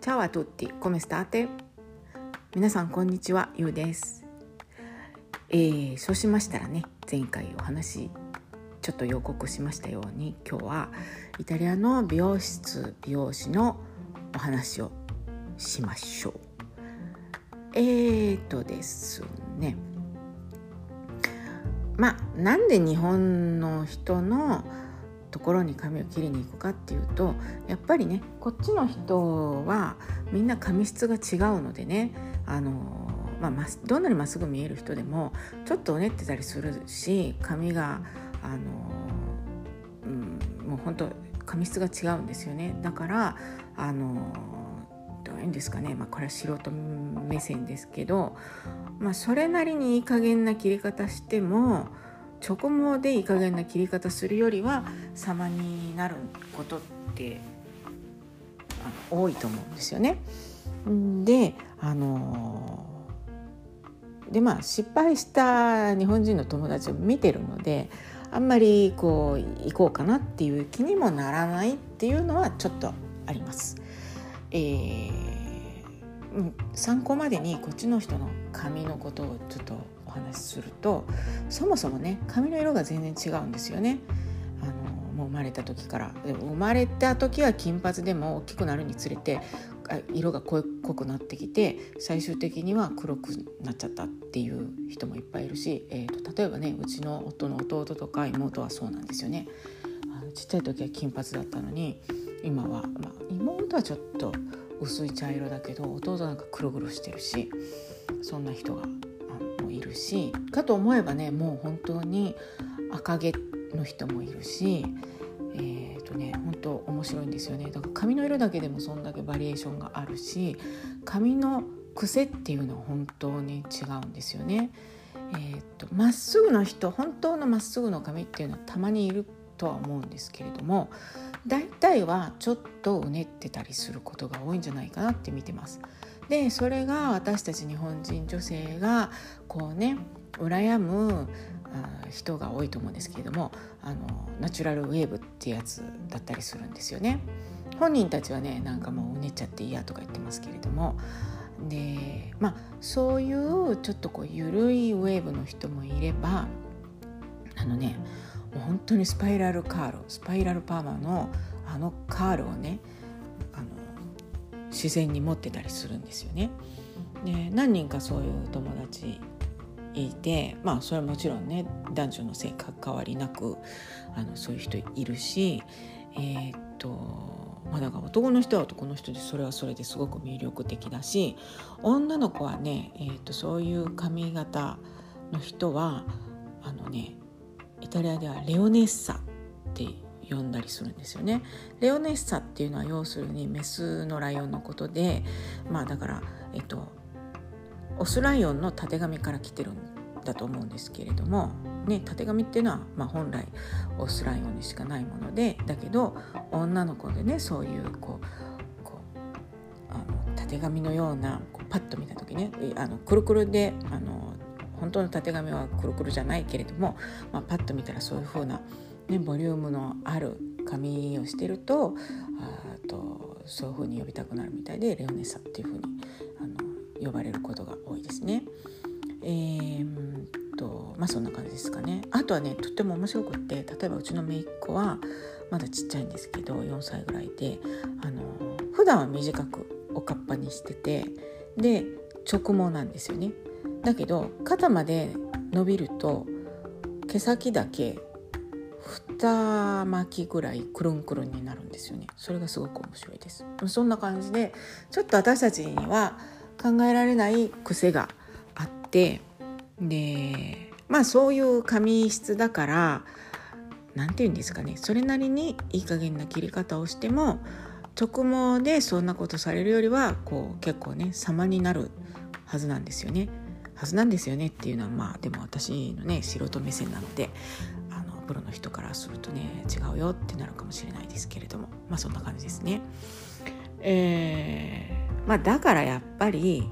チャワトゥッティ、コメスターテ皆さんこんにちは、ゆうです、えー、そうしましたらね、前回お話ちょっと予告しましたように今日はイタリアの美容室美容師のお話をしましょう。えーとですね。まあなんで日本の人のところに髪を切りに行くかっていうとやっぱりねこっちの人はみんな髪質が違うのでねあの、まあ、どんなにまっすぐ見える人でもちょっとうねってたりするし髪があの、うん、もう本当髪質が違うんですよね。だからあのどういうんですかね、まあ、これは素人目線ですけど、まあ、それなりにいい加減な切り方しても直毛でいい加減な切り方するよりは様になることってあの多いと思うんですよね。であのでまあ失敗した日本人の友達を見てるのであんまりこう行こうかなっていう気にもならないっていうのはちょっとあります。えー、参考までにこっちの人の髪のことをちょっとお話しするとそもそもね髪の色が全然違うんですよね。あのもう生まれた時から生まれた時は金髪でも大きくなるにつれて色が濃くなってきて最終的には黒くなっちゃったっていう人もいっぱいいるし、えーと、例えばねうちの夫の弟とか妹はそうなんですよね。あのちっちゃい時は金髪だったのに今は、まあ、妹はちょっと薄い茶色だけど弟なんか黒々してるしそんな人がいるしかと思えばねもう本当に赤毛の人もいるしえーとね本当面白いんですよねだから髪の色だけでもそんだけバリエーションがあるし髪の癖っていうのは本当に違うんですよね。えーと、まっすぐの人本当のまっすぐの髪っていうのはたまにいるとは思うんですけれども大体はちょっとうねってたりすることが多いんじゃないかなって見てます。でそれが私たち日本人女性がこうね羨む人が多いと思うんですけれどもあのナチュラルウェーブってやつだったりするんですよね。本人たちはねなんかもううねっちゃって嫌とか言ってますけれどもでまあそういうちょっとこう緩いウェーブの人もいればあのねもう本当にスパイラルカールスパイラルパーマのあのカールをね自然に持ってたりするんですよね。で何人かそういう友達いてまあそれはもちろんね男女の性格変わりなくあのそういう人いるしえー、っとまあだから男の人は男の人でそれはそれですごく魅力的だし女の子はね、えー、っとそういう髪型の人はあのねイタリアではレオネッサって呼んだりするんですよね。レオネッサっていうのは要するにメスのライオンのことでまあだからえっとオスライオンのたてがみから来てるんだと思うんですけれども、ね、たてがみっていうのは、まあ、本来オスライオンにしかないものでだけど女の子でねそういうこうこうあのたてがみのようなこうパッと見た時ねあのくるくるであの本当のたてがみはくるくるじゃないけれども、まあ、パッと見たらそういう風なね、ボリュームのある髪をしてるとあとそういう風に呼びたくなるみたいでレオネサっていう風にあの呼ばれることが多いですね。えー、とまあそんな感じですかね。あとはねとっても面白くって例えばうちの姪っ子はまだちっちゃいんですけど4歳ぐらいであの普段は短くおかっぱにしててで直毛なんですよね。だけど肩まで伸びると毛先だけ2巻きぐらいくるんくるんになるんですよね。それがすごく面白いです。そんな感じでちょっと私たちには考えられない癖があってでまあそういう髪質だから何て言うんですかね。それなりにいい加減な切り方をしても直毛でそんなことされるよりはこう結構ね様になるはずなんですよね。はずなんですよねっていうのはまあでも私のね素人目線なのでプロの人からするとね違うよってなるかもしれないですけれどもまあそんな感じですね。えー、まあ、だからやっぱり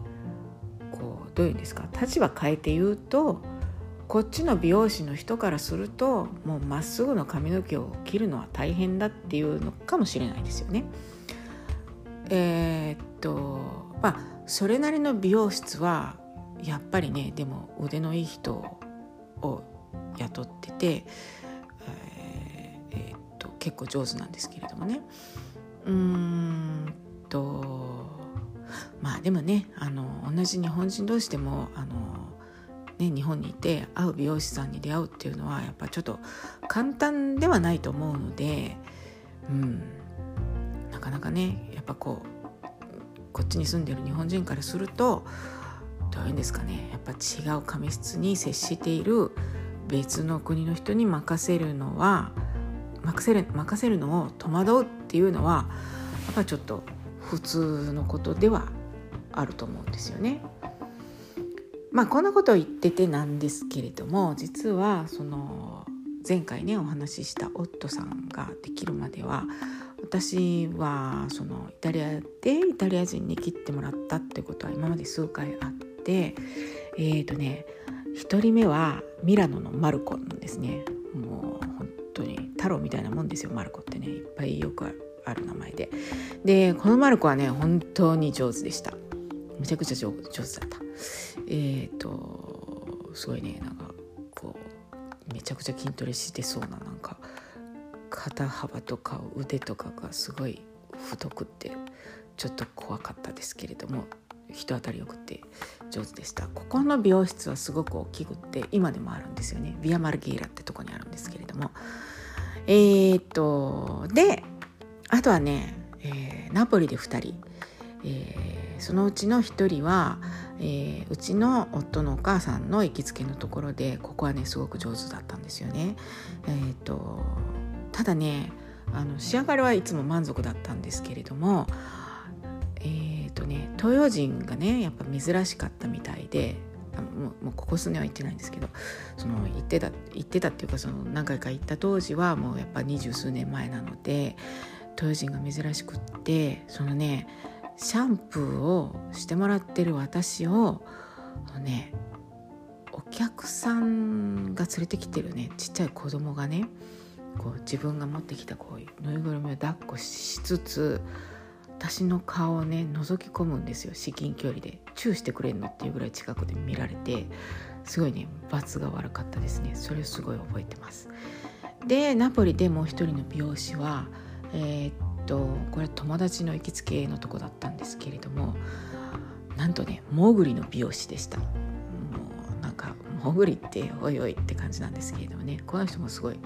こうどういうんですか立場変えて言うとこっちの美容師の人からするともうまっすぐの髪の毛を切るのは大変だっていうのかもしれないですよね。えー、っとまあそれなりの美容室はやっぱりねでも腕のいい人を雇ってて、結構上手なんですけれどもね。うーんとまあでもねあの同じ日本人同士でもあの、ね、日本にいて会う美容師さんに出会うっていうのはやっぱちょっと簡単ではないと思うので、うん、なかなかねやっぱこうこっちに住んでる日本人からするとどういうんですかねやっぱ違う髪質に接している別の国の人に任せるのは任せる任せるのを戸惑うっていうのはやっぱちょっと普通のことではあると思うんですよね。まあこんなことを言っててなんですけれども実はその前回ねお話しした夫さんができるまでは私はそのイタリアでイタリア人に切ってもらったってことは今まで数回あってえーとね1人目はミラノのマルコなんですねもう太郎みたいなもんですよマルコってね。いっぱいよくある名前で。でこのマルコはね本当に上手でした。めちゃくちゃ上手だった。えっ、ー、とすごいねなんかこうめちゃくちゃ筋トレしてそうななんか肩幅とか腕とかがすごい太くってちょっと怖かったですけれども人当たりよくて上手でした。ここの美容室はすごく大きくって今でもあるんですよね。ビアマルゲイラってとこにあるんですけれども。えー、っとであとはね、えー、ナポリで2人、えー、そのうちの1人は、え、うちの夫のお母さんの行きつけのところでここはねすごく上手だったんですよね。え、っとただねあの仕上がりはいつも満足だったんですけれどもえっ、とね東洋人がねやっぱ珍しかったみたいでもうもうここ数年は行ってないんですけどその行ってた行ってたっていうかその何回か行った当時はもうやっぱ二十数年前なので東洋人が珍しくってそのねシャンプーをしてもらってる私をねお客さんが連れてきてるねちっちゃい子供がねこう自分が持ってきたこうぬいぐるみを抱っこしつつ私の顔をね覗き込むんですよ。至近距離で。チューしてくれんのっていうぐらい近くで見られて。すごいね罰が悪かったですね。それをすごい覚えてます。でナポリでもう一人の美容師はえー、っとこれ友達の行きつけのとこだったんですけれどもなんとねモグリの美容師でした。もうなんかモグリっておいおいって感じなんですけれどもね。この人もすごい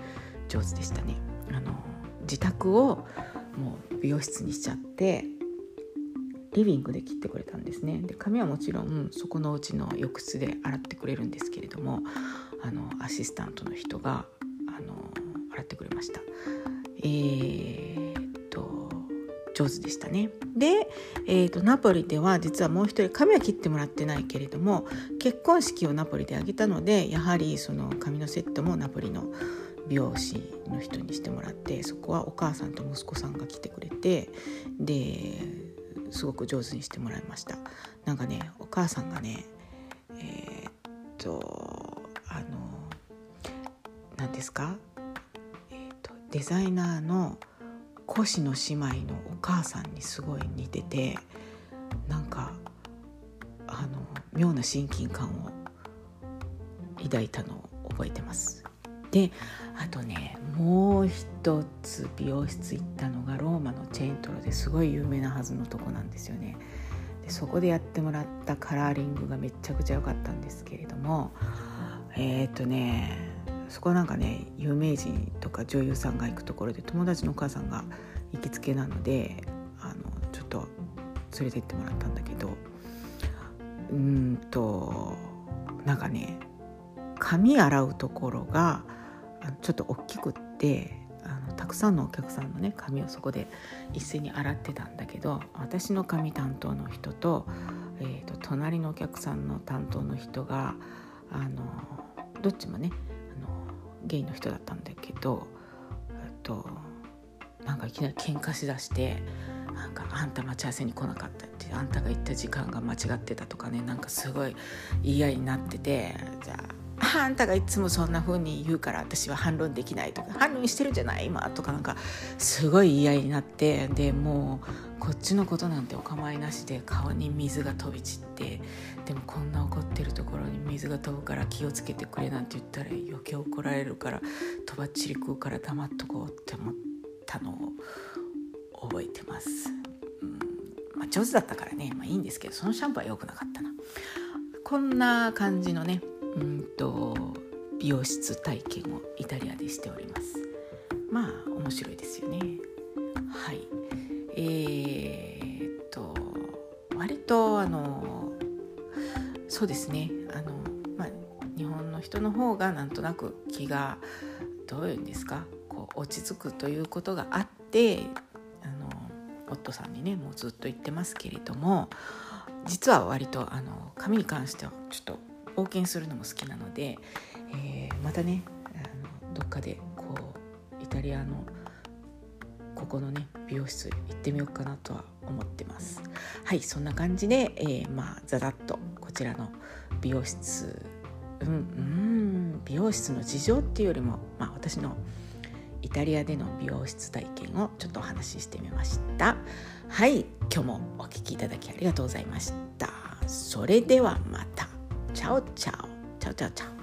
上手でしたね。あの自宅をもう美容室にしちゃってリビングで切ってくれたんですね。で髪はもちろんそこのうちの浴室で洗ってくれるんですけれどもあのアシスタントの人があの洗ってくれました。えー、っと上手でしたね。で、えーと、とナポリでは実はもう一人髪は切ってもらってないけれども結婚式をナポリで挙げたのでやはりその髪のセットもナポリの美容師の人にしてもらってそこはお母さんと息子さんが来てくれてですごく上手にしてもらいましたなんかねお母さんがねえー、っとあの何ですか、えー、っとデザイナーの越の姉妹のお母さんにすごい似ててなんかあの妙な親近感を抱いたのを覚えてます。であとねもう一つ美容室行ったのがローマのチェーントロですごい有名なはずのとこなんですよね。でそこでやってもらったカラーリングがめちゃくちゃ良かったんですけれどもえっ、ー、とねそこなんかね有名人とか女優さんが行くところで友達のお母さんが行きつけなのであのちょっと連れて行ってもらったんだけどうんとなんかね髪洗うところがちょっと大きくってあのたくさんのお客さんのね髪をそこで一斉に洗ってたんだけど私の髪担当の人と,、えーと、隣のお客さんの担当の人があのどっちもねあのゲイの人だったんだけどとなんかいきなり喧嘩しだしてなんかあんた待ち合わせに来なかったってあんたが行った時間が間違ってたとかねなんかすごい言い合いになっててじゃああんたがいつもそんな風に言うから私は反論できないとか反論してるじゃない？今とかなんかすごい言い合いになってでもうこっちのことなんてお構いなしで顔に水が飛び散ってでもこんな怒ってるところに水が飛ぶから気をつけてくれなんて言ったら余計怒られるからとばっちり食うから黙っとこうって思ったのを覚えてます。うんまあ、上手だったからね、まあ、いいんですけどそのシャンプーは良くなかったな。こんな感じのねうんと美容室体験をイタリアでしております。まあ面白いですよね。はい。えー、っと割とあのそうですね。あのまあ日本の人の方がなんとなく気がどういうんですかこう落ち着くということがあってあの夫さんにねもうずっと言ってますけれども実は割とあの髪に関してはちょっと冒険するのも好きなので、えー、またねあのどっかでこうイタリアのここのね美容室行ってみようかなとは思ってます。はいそんな感じで、えー、まあざらっとこちらの美容室うんうん美容室の事情っていうよりも、まあ、私のイタリアでの美容室体験をちょっとお話ししてみました。はい今日もお聴きいただきありがとうございました。それではまた。チャオチャ